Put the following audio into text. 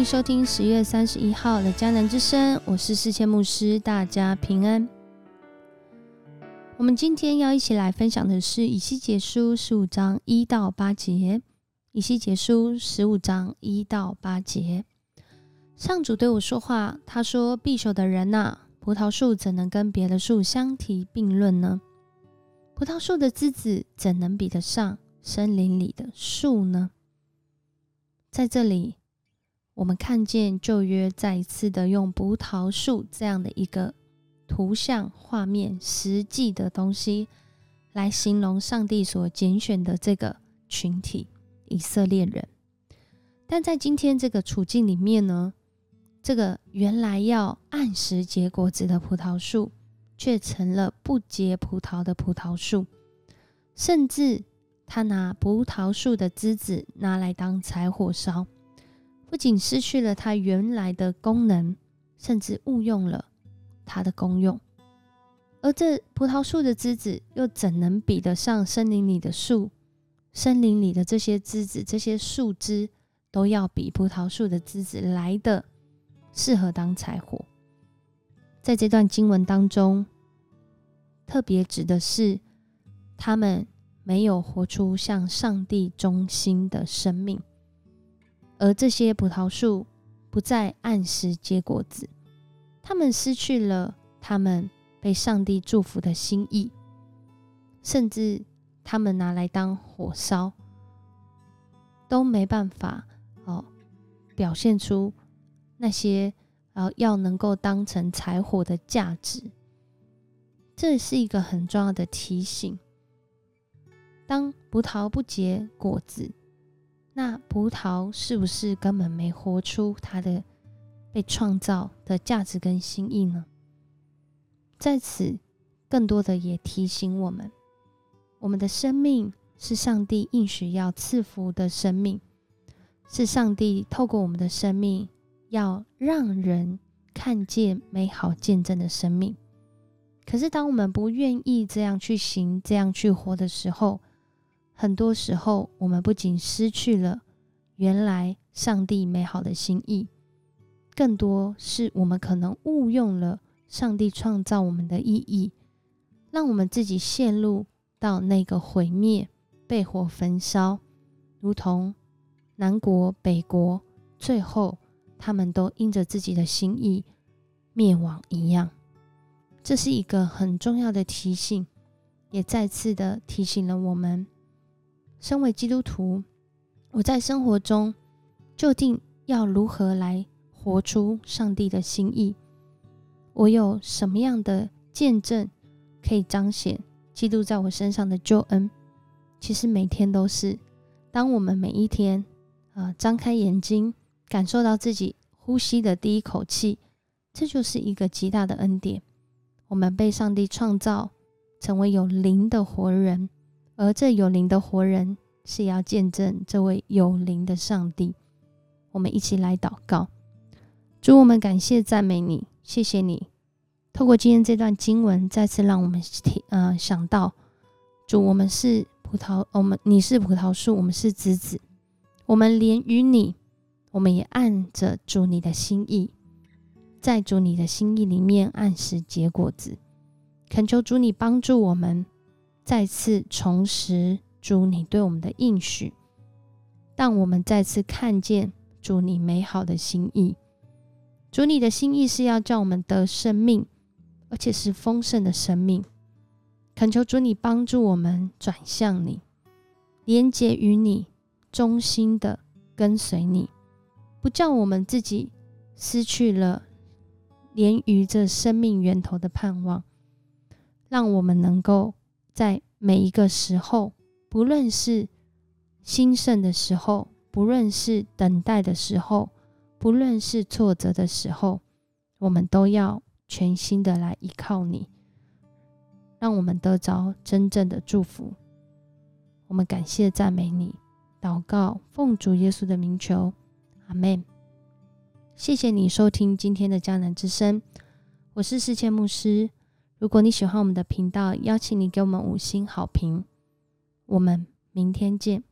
迎收听十月三十一号的迦南之声，我是世谦牧师，大家平安。我们今天要一起来分享的是以西结书十五章一到八节。以西结书十五章一到八节，上主对我说话，他说：“必朽的人呐，葡萄树怎能跟别的树相提并论呢？葡萄树的枝子怎能比得上森林里的树呢？”在这里。我们看见旧约再一次的用葡萄树这样的一个图像画面、实际的东西来形容上帝所拣选的这个群体——以色列人。但在今天这个处境里面呢，这个原来要按时结果子的葡萄树，却成了不结葡萄的葡萄树，甚至他拿葡萄树的枝子拿来当柴火烧。不仅失去了它原来的功能，甚至误用了它的功用。而这葡萄树的枝子又怎能比得上森林里的树？森林里的这些枝子、这些树枝，都要比葡萄树的枝子来的适合当柴火。在这段经文当中，特别指的是他们没有活出向上帝忠心的生命。而这些葡萄树不再按时结果子，他们失去了他们被上帝祝福的心意，甚至他们拿来当火烧，都没办法哦，表现出那些啊要能够当成柴火的价值。这是一个很重要的提醒：当葡萄不结果子。那葡萄是不是根本没活出它的被创造的价值跟心意呢？在此，更多的也提醒我们，我们的生命是上帝应许要赐福的生命，是上帝透过我们的生命要让人看见美好见证的生命。可是，当我们不愿意这样去行、这样去活的时候，很多时候，我们不仅失去了原来上帝美好的心意，更多是我们可能误用了上帝创造我们的意义，让我们自己陷入到那个毁灭、被火焚烧，如同南国、北国，最后他们都因着自己的心意灭亡一样。这是一个很重要的提醒，也再次的提醒了我们。身为基督徒，我在生活中究竟要如何来活出上帝的心意？我有什么样的见证可以彰显基督在我身上的救恩？其实每天都是，当我们每一天啊张开眼睛，感受到自己呼吸的第一口气，这就是一个极大的恩典。我们被上帝创造成为有灵的活人。而这有灵的活人是要见证这位有灵的上帝。我们一起来祷告，主，我们感谢赞美你，谢谢你。透过今天这段经文，再次让我们听，呃，想到主，我们是葡萄，我们你是葡萄树，我们是枝子，我们连于你，我们也按着主你的心意，在主你的心意里面按时结果子。恳求主你帮助我们。再次重拾主你对我们的应许，当我们再次看见主你美好的心意，主你的心意是要叫我们得生命，而且是丰盛的生命。恳求主你帮助我们转向你，连接于你，忠心的跟随你，不叫我们自己失去了连于这生命源头的盼望，让我们能够。在每一个时候，不论是兴盛的时候，不论是等待的时候，不论是挫折的时候，我们都要全心的来依靠你，让我们得着真正的祝福。我们感谢赞美你，祷告奉主耶稣的名求，阿门。谢谢你收听今天的迦南之声，我是世界牧师。如果你喜欢我们的频道，邀请你给我们五星好评。我们明天见。